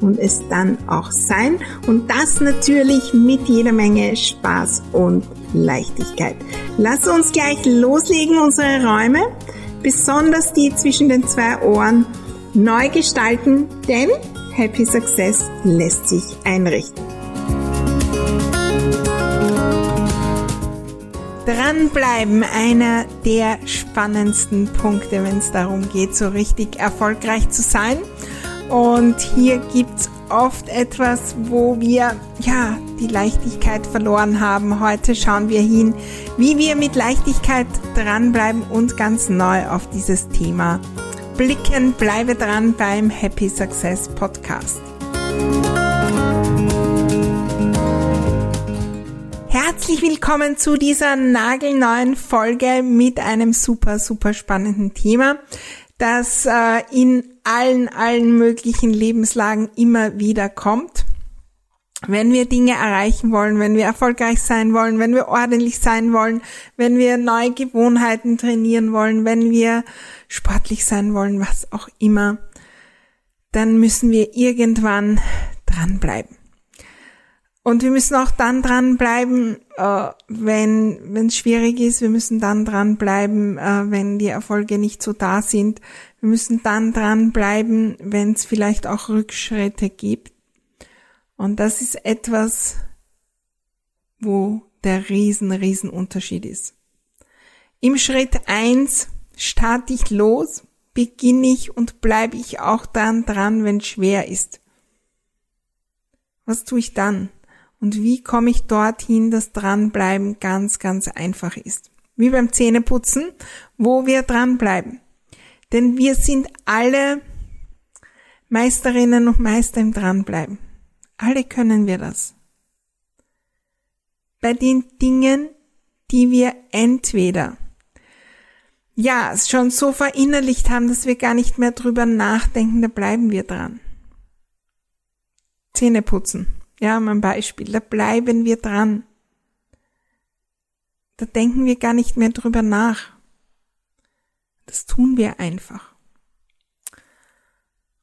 und es dann auch sein. Und das natürlich mit jeder Menge Spaß und Leichtigkeit. Lass uns gleich loslegen, unsere Räume, besonders die zwischen den zwei Ohren, neu gestalten, denn Happy Success lässt sich einrichten. Dranbleiben, einer der spannendsten Punkte, wenn es darum geht, so richtig erfolgreich zu sein. Und hier gibt's oft etwas, wo wir ja die Leichtigkeit verloren haben. Heute schauen wir hin, wie wir mit Leichtigkeit dranbleiben und ganz neu auf dieses Thema blicken. Bleibe dran beim Happy Success Podcast. Herzlich willkommen zu dieser nagelneuen Folge mit einem super, super spannenden Thema das äh, in allen, allen möglichen Lebenslagen immer wieder kommt. Wenn wir Dinge erreichen wollen, wenn wir erfolgreich sein wollen, wenn wir ordentlich sein wollen, wenn wir neue Gewohnheiten trainieren wollen, wenn wir sportlich sein wollen, was auch immer, dann müssen wir irgendwann dranbleiben. Und wir müssen auch dann dranbleiben, äh, wenn es schwierig ist. Wir müssen dann dranbleiben, äh, wenn die Erfolge nicht so da sind. Wir müssen dann dranbleiben, wenn es vielleicht auch Rückschritte gibt. Und das ist etwas, wo der riesen, riesen Unterschied ist. Im Schritt eins starte ich los, beginne ich und bleibe ich auch dann dran, wenn schwer ist. Was tue ich dann? Und wie komme ich dorthin, dass dranbleiben ganz, ganz einfach ist? Wie beim Zähneputzen, wo wir dranbleiben. Denn wir sind alle Meisterinnen und Meister im Dranbleiben. Alle können wir das. Bei den Dingen, die wir entweder ja, schon so verinnerlicht haben, dass wir gar nicht mehr drüber nachdenken, da bleiben wir dran. Zähne putzen. Ja, mein Beispiel, da bleiben wir dran. Da denken wir gar nicht mehr drüber nach. Das tun wir einfach.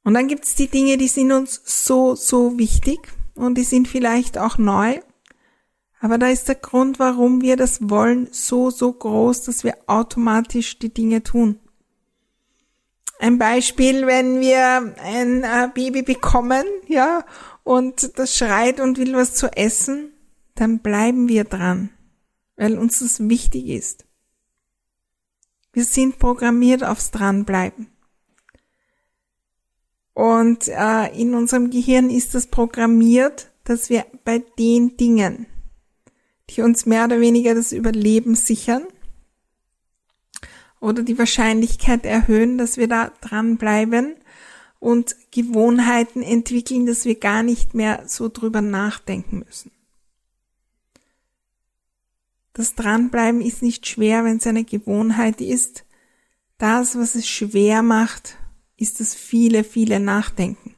Und dann gibt's die Dinge, die sind uns so, so wichtig und die sind vielleicht auch neu. Aber da ist der Grund, warum wir das wollen, so, so groß, dass wir automatisch die Dinge tun. Ein Beispiel, wenn wir ein äh, Baby bekommen, ja, und das schreit und will was zu essen, dann bleiben wir dran, weil uns das wichtig ist. Wir sind programmiert aufs Dranbleiben. Und äh, in unserem Gehirn ist das programmiert, dass wir bei den Dingen, die uns mehr oder weniger das Überleben sichern oder die Wahrscheinlichkeit erhöhen, dass wir da dranbleiben, und Gewohnheiten entwickeln, dass wir gar nicht mehr so drüber nachdenken müssen. Das Dranbleiben ist nicht schwer, wenn es eine Gewohnheit ist. Das, was es schwer macht, ist das viele, viele Nachdenken.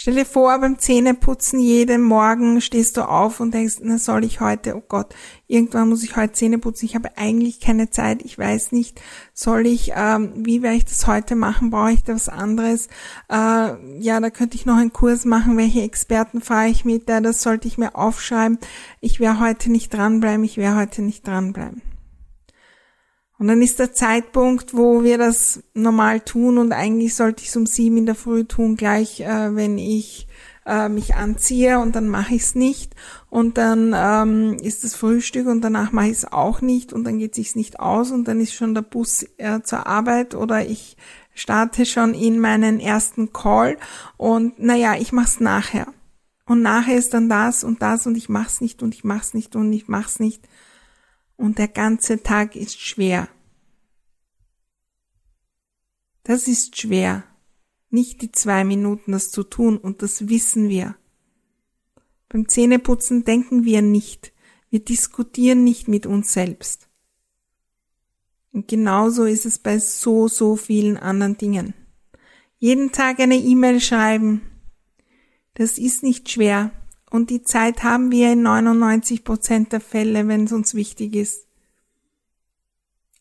Stell dir vor, beim Zähneputzen jeden Morgen stehst du auf und denkst, na soll ich heute, oh Gott, irgendwann muss ich heute Zähne putzen, ich habe eigentlich keine Zeit, ich weiß nicht, soll ich, ähm, wie werde ich das heute machen, brauche ich da was anderes? Äh, ja, da könnte ich noch einen Kurs machen, welche Experten fahre ich mit, da, das sollte ich mir aufschreiben, ich werde heute nicht dranbleiben, ich werde heute nicht dranbleiben. Und dann ist der Zeitpunkt, wo wir das normal tun und eigentlich sollte ich es um sieben in der Früh tun, gleich äh, wenn ich äh, mich anziehe und dann mache ich es nicht und dann ähm, ist das Frühstück und danach mache ich es auch nicht und dann geht sich's nicht aus und dann ist schon der Bus äh, zur Arbeit oder ich starte schon in meinen ersten Call und naja, ich mache es nachher. Und nachher ist dann das und das und ich mach's nicht und ich mach's nicht und ich mach's nicht und der ganze Tag ist schwer. Das ist schwer, nicht die zwei Minuten das zu tun und das wissen wir. Beim Zähneputzen denken wir nicht. Wir diskutieren nicht mit uns selbst. Und genauso ist es bei so, so vielen anderen Dingen. Jeden Tag eine E-Mail schreiben. Das ist nicht schwer. Und die Zeit haben wir in 99 Prozent der Fälle, wenn es uns wichtig ist.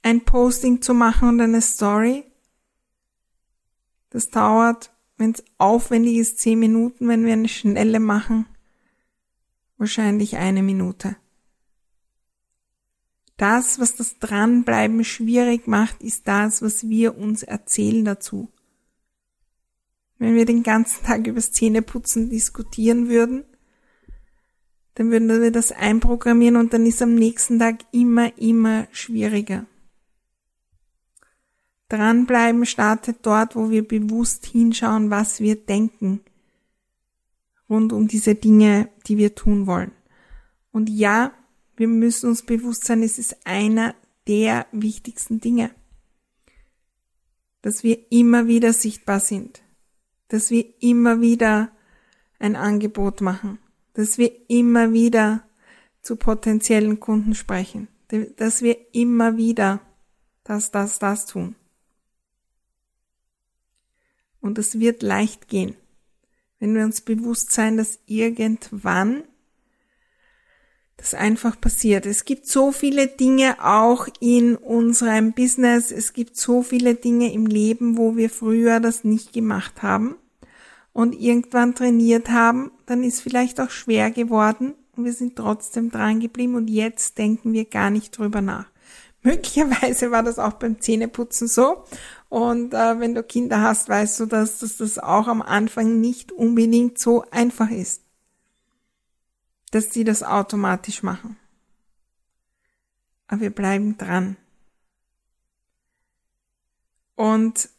Ein Posting zu machen und eine Story. Das dauert, wenn es aufwendig ist, zehn Minuten, wenn wir eine schnelle machen. Wahrscheinlich eine Minute. Das, was das Dranbleiben schwierig macht, ist das, was wir uns erzählen dazu. Wenn wir den ganzen Tag übers Zähneputzen diskutieren würden, dann würden wir das einprogrammieren und dann ist am nächsten Tag immer, immer schwieriger. Dranbleiben startet dort, wo wir bewusst hinschauen, was wir denken rund um diese Dinge, die wir tun wollen. Und ja, wir müssen uns bewusst sein, es ist einer der wichtigsten Dinge, dass wir immer wieder sichtbar sind, dass wir immer wieder ein Angebot machen, dass wir immer wieder zu potenziellen Kunden sprechen, dass wir immer wieder das, das, das tun. Und es wird leicht gehen, wenn wir uns bewusst sein, dass irgendwann das einfach passiert. Es gibt so viele Dinge auch in unserem Business, es gibt so viele Dinge im Leben, wo wir früher das nicht gemacht haben und irgendwann trainiert haben, dann ist vielleicht auch schwer geworden und wir sind trotzdem dran geblieben und jetzt denken wir gar nicht drüber nach. Möglicherweise war das auch beim Zähneputzen so. Und äh, wenn du Kinder hast, weißt du, dass, dass das auch am Anfang nicht unbedingt so einfach ist, dass sie das automatisch machen. Aber wir bleiben dran. Und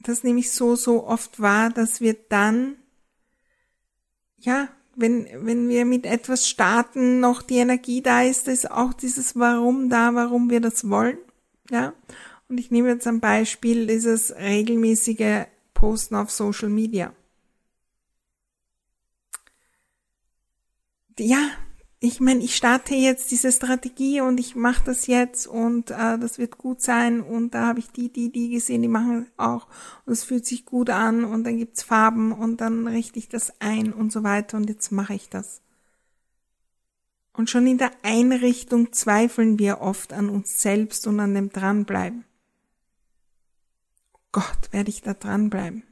das nehme ich so, so oft wahr, dass wir dann, ja, wenn, wenn wir mit etwas starten, noch die Energie da ist, ist auch dieses Warum da, warum wir das wollen, ja. Und ich nehme jetzt ein Beispiel dieses regelmäßige Posten auf Social Media. Ja, ich meine, ich starte jetzt diese Strategie und ich mache das jetzt und äh, das wird gut sein und da habe ich die, die, die gesehen, die machen auch und es fühlt sich gut an und dann gibt's Farben und dann richte ich das ein und so weiter und jetzt mache ich das. Und schon in der Einrichtung zweifeln wir oft an uns selbst und an dem Dranbleiben. Gott, werde ich da dranbleiben?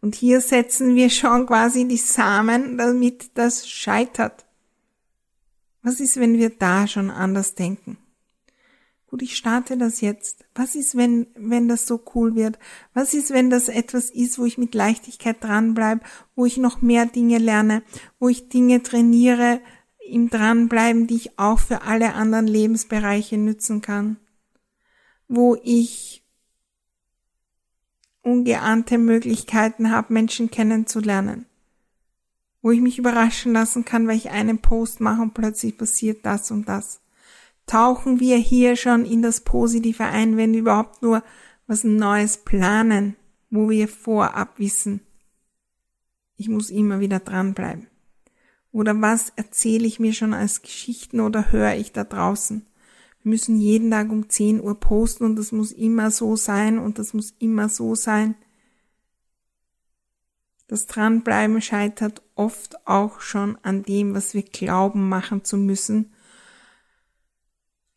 Und hier setzen wir schon quasi die Samen, damit das scheitert. Was ist, wenn wir da schon anders denken? Gut, ich starte das jetzt. Was ist, wenn, wenn das so cool wird? Was ist, wenn das etwas ist, wo ich mit Leichtigkeit dranbleibe, wo ich noch mehr Dinge lerne, wo ich Dinge trainiere im Dranbleiben, die ich auch für alle anderen Lebensbereiche nützen kann? Wo ich ungeahnte Möglichkeiten habe, Menschen kennenzulernen? Wo ich mich überraschen lassen kann, weil ich einen Post mache und plötzlich passiert das und das. Tauchen wir hier schon in das Positive ein, wenn wir überhaupt nur was Neues planen, wo wir vorab wissen, ich muss immer wieder dranbleiben. Oder was erzähle ich mir schon als Geschichten oder höre ich da draußen? Wir müssen jeden Tag um 10 Uhr posten und das muss immer so sein und das muss immer so sein. Das Dranbleiben scheitert oft auch schon an dem, was wir glauben machen zu müssen.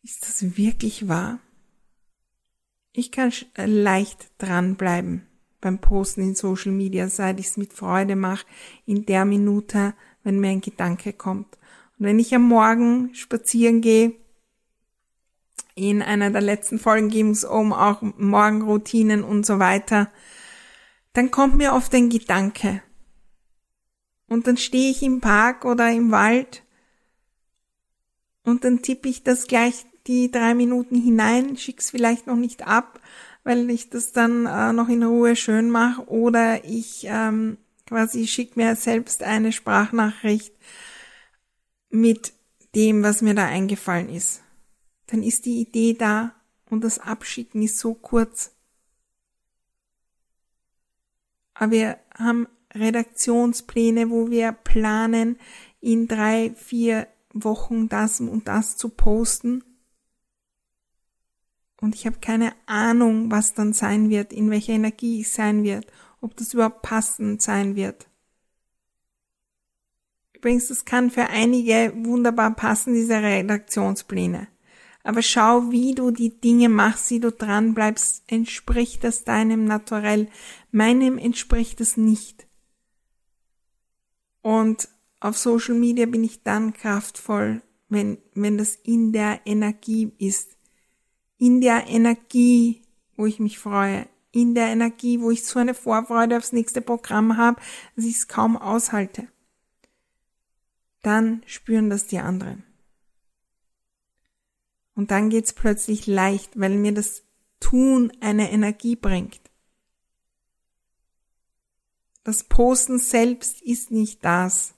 Ist das wirklich wahr? Ich kann äh, leicht dranbleiben beim Posten in Social Media, seit ich es mit Freude mache, in der Minute, wenn mir ein Gedanke kommt. Und wenn ich am Morgen spazieren gehe, in einer der letzten Folgen ging es um auch Morgenroutinen und so weiter, dann kommt mir oft ein Gedanke. Und dann stehe ich im Park oder im Wald und dann tippe ich das gleich die drei Minuten hinein, schick's vielleicht noch nicht ab, weil ich das dann äh, noch in Ruhe schön mache oder ich ähm, quasi schick mir selbst eine Sprachnachricht mit dem, was mir da eingefallen ist. Dann ist die Idee da und das Abschicken ist so kurz. Aber wir haben Redaktionspläne, wo wir planen, in drei, vier Wochen das und das zu posten. Und ich habe keine Ahnung, was dann sein wird, in welcher Energie ich sein wird, ob das überhaupt passend sein wird. Übrigens, das kann für einige wunderbar passen, diese Redaktionspläne. Aber schau, wie du die Dinge machst, wie du dran bleibst, entspricht das deinem Naturell. Meinem entspricht es nicht. Und auf Social Media bin ich dann kraftvoll, wenn, wenn das in der Energie ist. In der Energie, wo ich mich freue. In der Energie, wo ich so eine Vorfreude aufs nächste Programm habe, dass ich es kaum aushalte. Dann spüren das die anderen. Und dann geht's plötzlich leicht, weil mir das Tun eine Energie bringt. Das Posten selbst ist nicht das,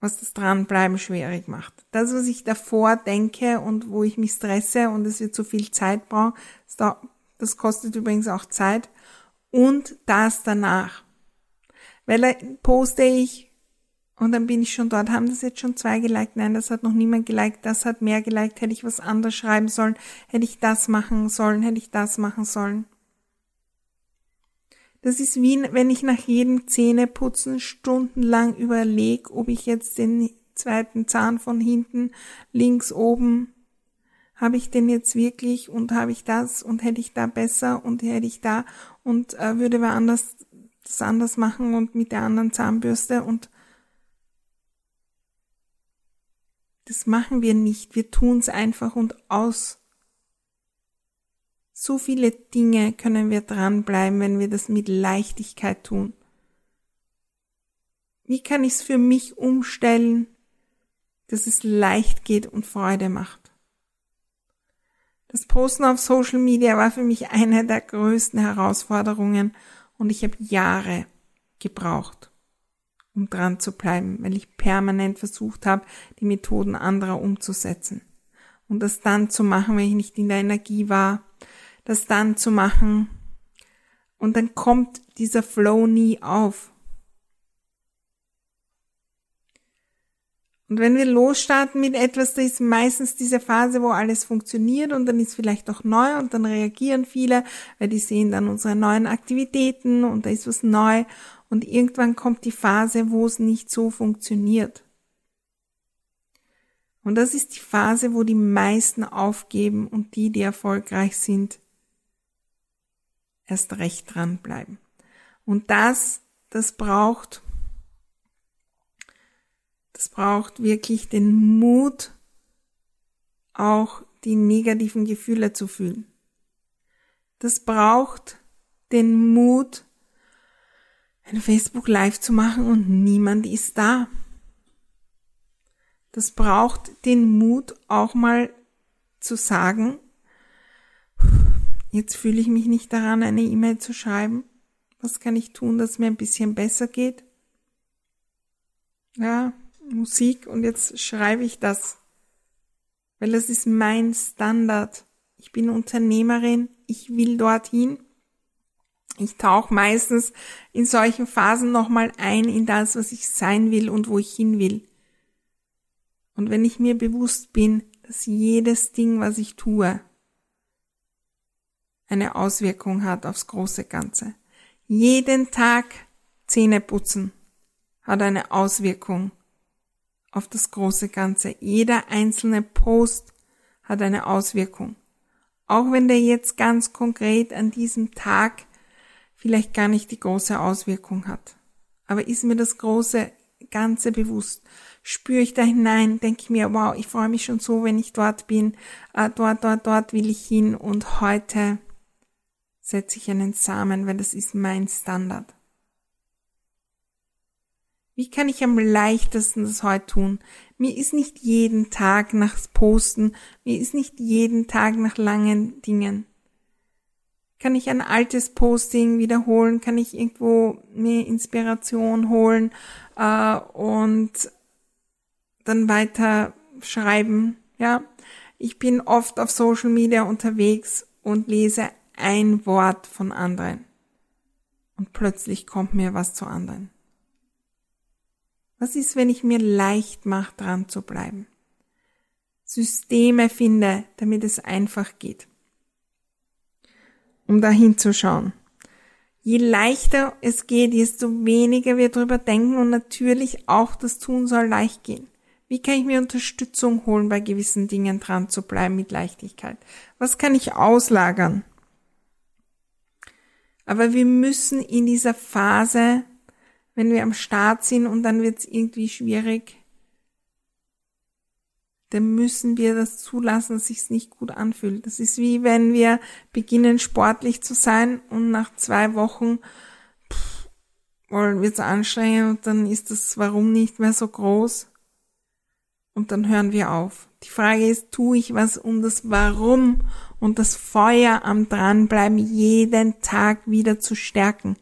was das Dranbleiben schwierig macht. Das, was ich davor denke und wo ich mich stresse und es wird zu viel Zeit brauchen, das kostet übrigens auch Zeit, und das danach. Weil da poste ich und dann bin ich schon dort. Haben das jetzt schon zwei geliked? Nein, das hat noch niemand geliked. Das hat mehr geliked. Hätte ich was anderes schreiben sollen? Hätte ich das machen sollen? Hätte ich das machen sollen? Das ist wie, wenn ich nach jedem Zähneputzen stundenlang überlege, ob ich jetzt den zweiten Zahn von hinten links oben habe ich den jetzt wirklich und habe ich das und hätte ich da besser und hätte ich da und äh, würde wer anders das anders machen und mit der anderen Zahnbürste und das machen wir nicht. Wir tun es einfach und aus. So viele Dinge können wir dranbleiben, wenn wir das mit Leichtigkeit tun. Wie kann ich es für mich umstellen, dass es leicht geht und Freude macht? Das Posten auf Social Media war für mich eine der größten Herausforderungen und ich habe Jahre gebraucht, um dran zu bleiben, weil ich permanent versucht habe, die Methoden anderer umzusetzen. Und das dann zu machen, wenn ich nicht in der Energie war, das dann zu machen. Und dann kommt dieser Flow nie auf. Und wenn wir losstarten mit etwas, da ist meistens diese Phase, wo alles funktioniert und dann ist vielleicht auch neu und dann reagieren viele, weil die sehen dann unsere neuen Aktivitäten und da ist was neu und irgendwann kommt die Phase, wo es nicht so funktioniert. Und das ist die Phase, wo die meisten aufgeben und die, die erfolgreich sind, erst recht dranbleiben. Und das, das braucht, das braucht wirklich den Mut, auch die negativen Gefühle zu fühlen. Das braucht den Mut, ein Facebook Live zu machen und niemand ist da. Das braucht den Mut, auch mal zu sagen, Jetzt fühle ich mich nicht daran, eine E-Mail zu schreiben. Was kann ich tun, dass mir ein bisschen besser geht? Ja, Musik und jetzt schreibe ich das. Weil das ist mein Standard. Ich bin Unternehmerin, ich will dorthin. Ich tauche meistens in solchen Phasen nochmal ein in das, was ich sein will und wo ich hin will. Und wenn ich mir bewusst bin, dass jedes Ding, was ich tue, eine Auswirkung hat aufs große Ganze. Jeden Tag Zähne putzen hat eine Auswirkung auf das große Ganze. Jeder einzelne Post hat eine Auswirkung. Auch wenn der jetzt ganz konkret an diesem Tag vielleicht gar nicht die große Auswirkung hat. Aber ist mir das große Ganze bewusst? Spüre ich da hinein, denke ich mir, wow, ich freue mich schon so, wenn ich dort bin, äh, dort, dort, dort will ich hin und heute setze ich einen Samen, weil das ist mein Standard. Wie kann ich am leichtesten das heute tun? Mir ist nicht jeden Tag nach Posten, mir ist nicht jeden Tag nach langen Dingen. Kann ich ein altes Posting wiederholen? Kann ich irgendwo mir Inspiration holen äh, und dann weiter schreiben? Ja, ich bin oft auf Social Media unterwegs und lese ein Wort von anderen. und plötzlich kommt mir was zu anderen. Was ist, wenn ich mir leicht mache, dran zu bleiben? Systeme finde, damit es einfach geht. Um dahin zu schauen. Je leichter es geht, desto weniger wir drüber denken und natürlich auch das Tun soll leicht gehen. Wie kann ich mir Unterstützung holen, bei gewissen Dingen dran zu bleiben mit Leichtigkeit? Was kann ich auslagern? Aber wir müssen in dieser Phase, wenn wir am Start sind und dann wird es irgendwie schwierig, dann müssen wir das zulassen, dass sich's nicht gut anfühlt. Das ist wie wenn wir beginnen sportlich zu sein und nach zwei Wochen pff, wird's anstrengend und dann ist das Warum nicht mehr so groß und dann hören wir auf. Die Frage ist, tue ich was, um das Warum und das Feuer am Dranbleiben jeden Tag wieder zu stärken?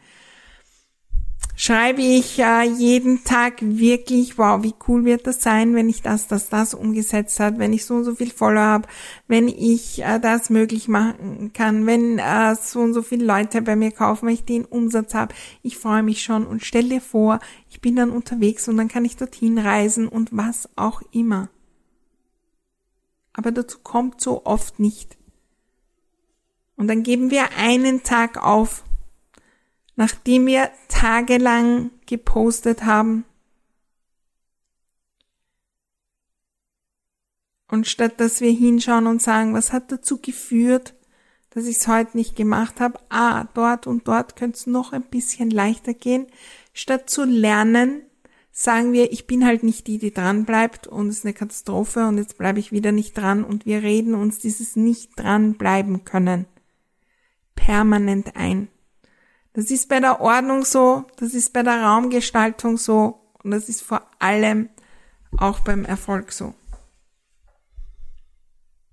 schreibe ich äh, jeden Tag wirklich, wow, wie cool wird das sein, wenn ich das, das, das umgesetzt habe, wenn ich so und so viel Follower habe, wenn ich äh, das möglich machen kann, wenn äh, so und so viele Leute bei mir kaufen, wenn ich den Umsatz habe. Ich freue mich schon und stell dir vor, ich bin dann unterwegs und dann kann ich dorthin reisen und was auch immer. Aber dazu kommt so oft nicht. Und dann geben wir einen Tag auf nachdem wir tagelang gepostet haben. Und statt dass wir hinschauen und sagen, was hat dazu geführt, dass ich es heute nicht gemacht habe, ah, dort und dort könnte es noch ein bisschen leichter gehen, statt zu lernen, sagen wir, ich bin halt nicht die, die dran bleibt und es ist eine Katastrophe und jetzt bleibe ich wieder nicht dran und wir reden uns dieses nicht dran bleiben können permanent ein. Das ist bei der Ordnung so, das ist bei der Raumgestaltung so und das ist vor allem auch beim Erfolg so.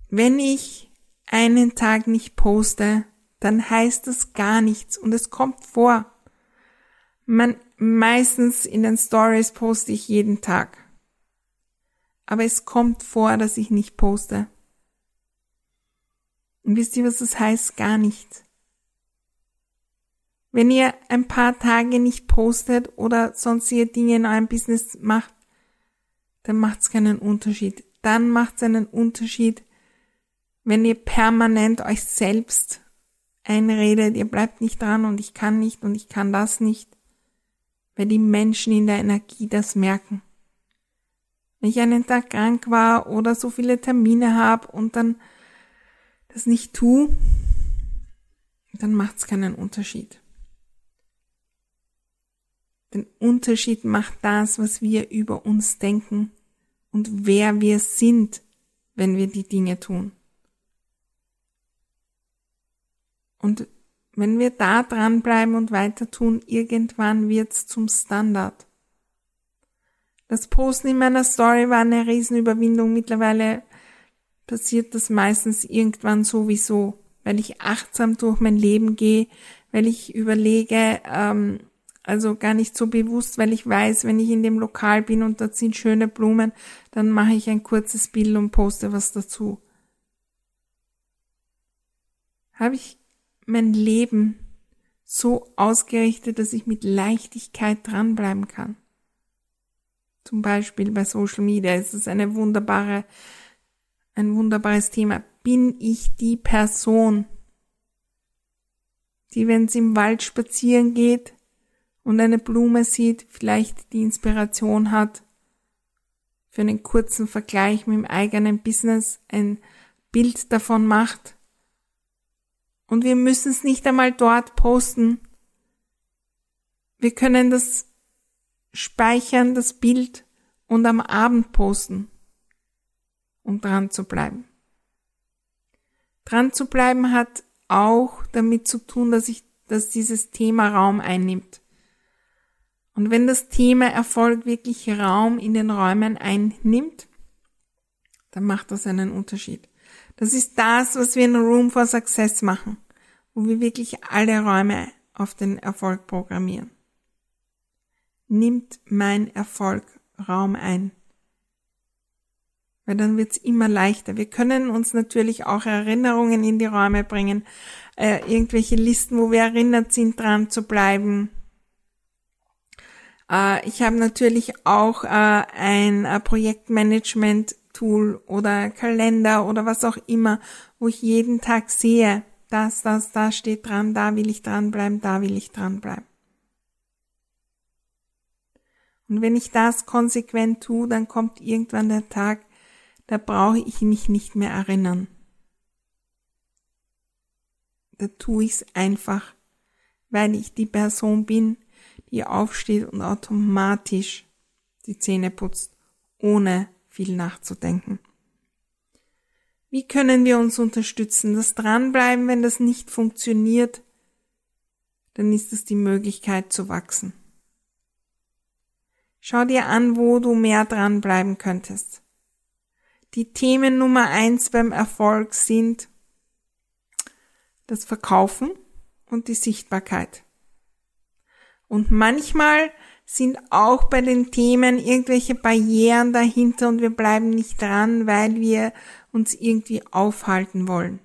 Wenn ich einen Tag nicht poste, dann heißt das gar nichts und es kommt vor. Man, meistens in den Stories poste ich jeden Tag. Aber es kommt vor, dass ich nicht poste. Und wisst ihr, was das heißt? Gar nichts. Wenn ihr ein paar Tage nicht postet oder sonstige Dinge in eurem Business macht, dann macht's keinen Unterschied. Dann macht's einen Unterschied, wenn ihr permanent euch selbst einredet, ihr bleibt nicht dran und ich kann nicht und ich kann das nicht, weil die Menschen in der Energie das merken. Wenn ich einen Tag krank war oder so viele Termine habe und dann das nicht tu, dann macht's keinen Unterschied. Den Unterschied macht das, was wir über uns denken und wer wir sind, wenn wir die Dinge tun. Und wenn wir da dranbleiben und weiter tun, irgendwann wird's zum Standard. Das Posten in meiner Story war eine Riesenüberwindung. Mittlerweile passiert das meistens irgendwann sowieso, weil ich achtsam durch mein Leben gehe, weil ich überlege, ähm, also gar nicht so bewusst, weil ich weiß, wenn ich in dem Lokal bin und dort sind schöne Blumen, dann mache ich ein kurzes Bild und poste was dazu. Habe ich mein Leben so ausgerichtet, dass ich mit Leichtigkeit dranbleiben kann. Zum Beispiel bei Social Media ist es eine wunderbare, ein wunderbares Thema. Bin ich die Person, die, wenn sie im Wald spazieren geht, und eine Blume sieht, vielleicht die Inspiration hat, für einen kurzen Vergleich mit dem eigenen Business ein Bild davon macht. Und wir müssen es nicht einmal dort posten. Wir können das speichern, das Bild, und am Abend posten, um dran zu bleiben. Dran zu bleiben hat auch damit zu tun, dass ich, dass dieses Thema Raum einnimmt. Und wenn das Thema Erfolg wirklich Raum in den Räumen einnimmt, dann macht das einen Unterschied. Das ist das, was wir in Room for Success machen, wo wir wirklich alle Räume auf den Erfolg programmieren. Nimmt mein Erfolg Raum ein? weil dann wird's immer leichter. Wir können uns natürlich auch Erinnerungen in die Räume bringen, äh, irgendwelche Listen, wo wir erinnert sind, dran zu bleiben. Äh, ich habe natürlich auch äh, ein äh, Projektmanagement-Tool oder Kalender oder was auch immer, wo ich jeden Tag sehe, das, das, da steht dran, da will ich dranbleiben, da will ich dranbleiben. Und wenn ich das konsequent tue, dann kommt irgendwann der Tag, da brauche ich mich nicht mehr erinnern. Da tue ich es einfach, weil ich die Person bin, die aufsteht und automatisch die Zähne putzt, ohne viel nachzudenken. Wie können wir uns unterstützen? Das Dranbleiben, wenn das nicht funktioniert, dann ist es die Möglichkeit zu wachsen. Schau dir an, wo du mehr dranbleiben könntest. Die Themen Nummer eins beim Erfolg sind das Verkaufen und die Sichtbarkeit. Und manchmal sind auch bei den Themen irgendwelche Barrieren dahinter und wir bleiben nicht dran, weil wir uns irgendwie aufhalten wollen.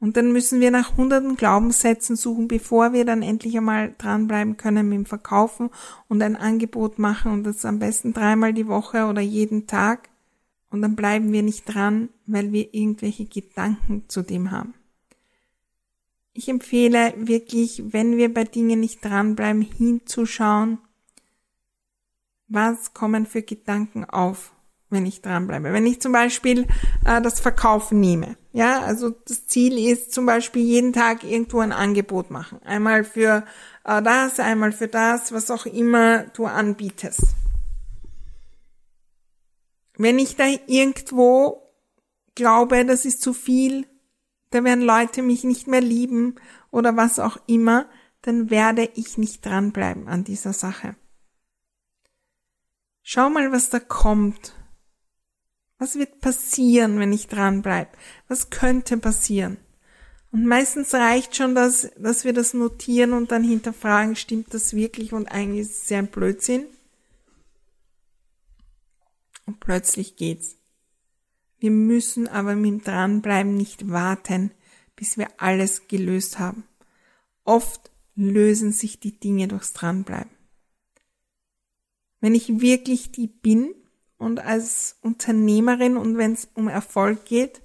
Und dann müssen wir nach hunderten Glaubenssätzen suchen, bevor wir dann endlich einmal dranbleiben können mit dem Verkaufen und ein Angebot machen und das am besten dreimal die Woche oder jeden Tag. Und dann bleiben wir nicht dran, weil wir irgendwelche Gedanken zu dem haben. Ich empfehle wirklich, wenn wir bei Dingen nicht dranbleiben, hinzuschauen, was kommen für Gedanken auf wenn ich dranbleibe. Wenn ich zum Beispiel äh, das Verkaufen nehme, ja, also das Ziel ist zum Beispiel jeden Tag irgendwo ein Angebot machen. Einmal für äh, das, einmal für das, was auch immer du anbietest. Wenn ich da irgendwo glaube, das ist zu viel, da werden Leute mich nicht mehr lieben oder was auch immer, dann werde ich nicht dranbleiben an dieser Sache. Schau mal, was da kommt was wird passieren, wenn ich dranbleibe? Was könnte passieren? Und meistens reicht schon, dass, dass wir das notieren und dann hinterfragen, stimmt das wirklich und eigentlich ist es ja ein Blödsinn. Und plötzlich geht's. Wir müssen aber mit Dranbleiben nicht warten, bis wir alles gelöst haben. Oft lösen sich die Dinge durchs Dranbleiben. Wenn ich wirklich die bin, und als Unternehmerin und wenn es um Erfolg geht,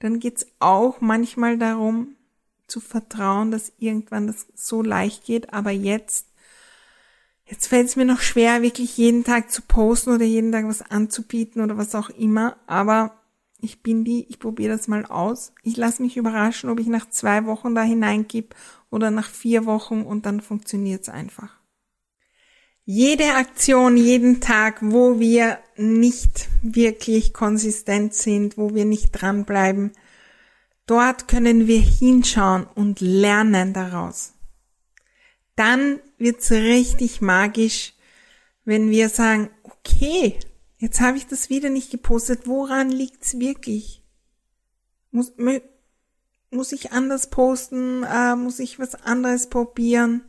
dann geht's auch manchmal darum zu vertrauen, dass irgendwann das so leicht geht, aber jetzt, jetzt fällt es mir noch schwer, wirklich jeden Tag zu posten oder jeden Tag was anzubieten oder was auch immer, aber ich bin die, ich probiere das mal aus. Ich lasse mich überraschen, ob ich nach zwei Wochen da hineingib oder nach vier Wochen und dann funktioniert's einfach. Jede Aktion, jeden Tag, wo wir nicht wirklich konsistent sind, wo wir nicht dranbleiben, dort können wir hinschauen und lernen daraus. Dann wird's richtig magisch, wenn wir sagen, okay, jetzt habe ich das wieder nicht gepostet, woran liegt's wirklich? Muss, muss ich anders posten? Äh, muss ich was anderes probieren?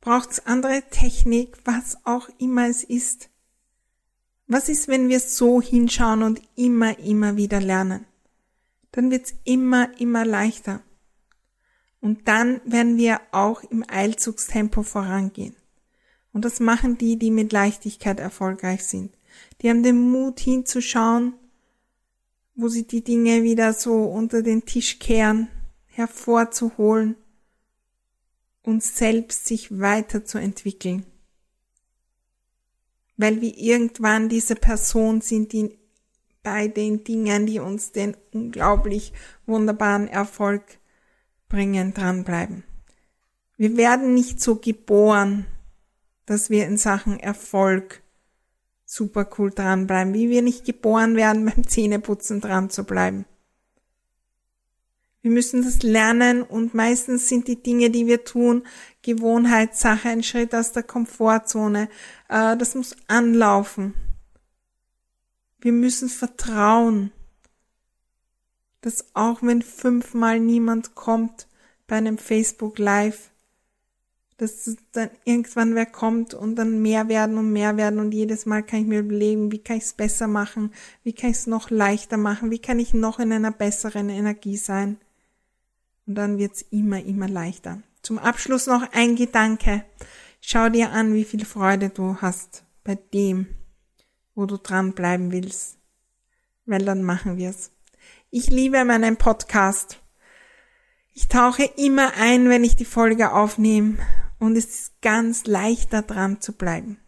Braucht es andere Technik, was auch immer es ist? Was ist, wenn wir so hinschauen und immer, immer wieder lernen? Dann wird's immer, immer leichter. Und dann werden wir auch im Eilzugstempo vorangehen. Und das machen die, die mit Leichtigkeit erfolgreich sind. Die haben den Mut hinzuschauen, wo sie die Dinge wieder so unter den Tisch kehren, hervorzuholen uns selbst sich weiterzuentwickeln. Weil wir irgendwann diese Person sind, die bei den Dingen, die uns den unglaublich wunderbaren Erfolg bringen, dranbleiben. Wir werden nicht so geboren, dass wir in Sachen Erfolg super cool dranbleiben, wie wir nicht geboren werden, beim Zähneputzen dran zu bleiben. Wir müssen das lernen und meistens sind die Dinge, die wir tun, Gewohnheitssache, ein Schritt aus der Komfortzone. Äh, das muss anlaufen. Wir müssen vertrauen, dass auch wenn fünfmal niemand kommt bei einem Facebook Live, dass dann irgendwann wer kommt und dann mehr werden und mehr werden und jedes Mal kann ich mir überlegen, wie kann ich es besser machen, wie kann ich es noch leichter machen, wie kann ich noch in einer besseren Energie sein. Und dann wird's immer, immer leichter. Zum Abschluss noch ein Gedanke. Schau dir an, wie viel Freude du hast bei dem, wo du dranbleiben willst. Weil dann machen wir's. Ich liebe meinen Podcast. Ich tauche immer ein, wenn ich die Folge aufnehme und es ist ganz leicht da dran zu bleiben.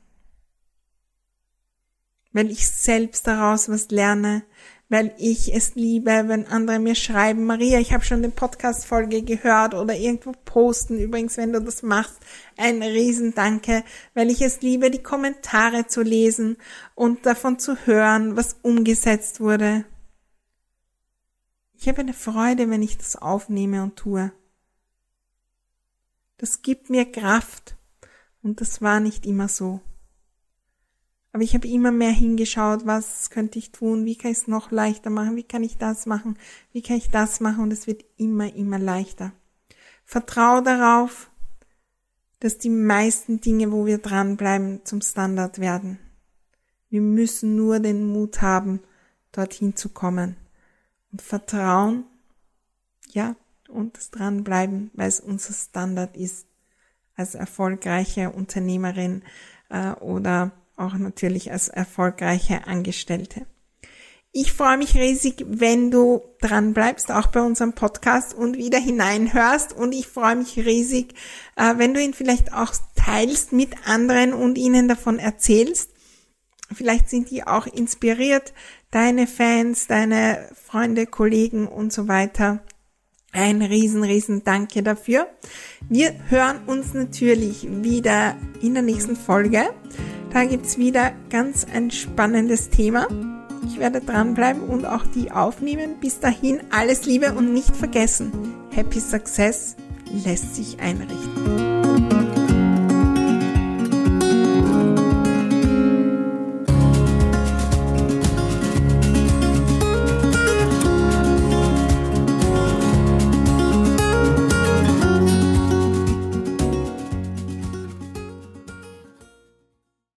Weil ich selbst daraus was lerne, weil ich es liebe, wenn andere mir schreiben, Maria, ich habe schon den Podcast-Folge gehört oder irgendwo posten. Übrigens, wenn du das machst, ein Riesendanke, weil ich es liebe, die Kommentare zu lesen und davon zu hören, was umgesetzt wurde. Ich habe eine Freude, wenn ich das aufnehme und tue. Das gibt mir Kraft. Und das war nicht immer so. Aber ich habe immer mehr hingeschaut, was könnte ich tun, wie kann ich es noch leichter machen, wie kann ich das machen, wie kann ich das machen und es wird immer, immer leichter. Vertrau darauf, dass die meisten Dinge, wo wir dranbleiben, zum Standard werden. Wir müssen nur den Mut haben, dorthin zu kommen. Und Vertrauen, ja, und das Dranbleiben, weil es unser Standard ist als erfolgreiche Unternehmerin äh, oder auch natürlich als erfolgreiche Angestellte. Ich freue mich riesig, wenn du dran bleibst, auch bei unserem Podcast und wieder hineinhörst. Und ich freue mich riesig, äh, wenn du ihn vielleicht auch teilst mit anderen und ihnen davon erzählst. Vielleicht sind die auch inspiriert, deine Fans, deine Freunde, Kollegen und so weiter. Ein riesen, riesen Danke dafür. Wir hören uns natürlich wieder in der nächsten Folge. Da gibt's wieder ganz ein spannendes Thema. Ich werde dranbleiben und auch die aufnehmen. Bis dahin alles Liebe und nicht vergessen, Happy Success lässt sich einrichten.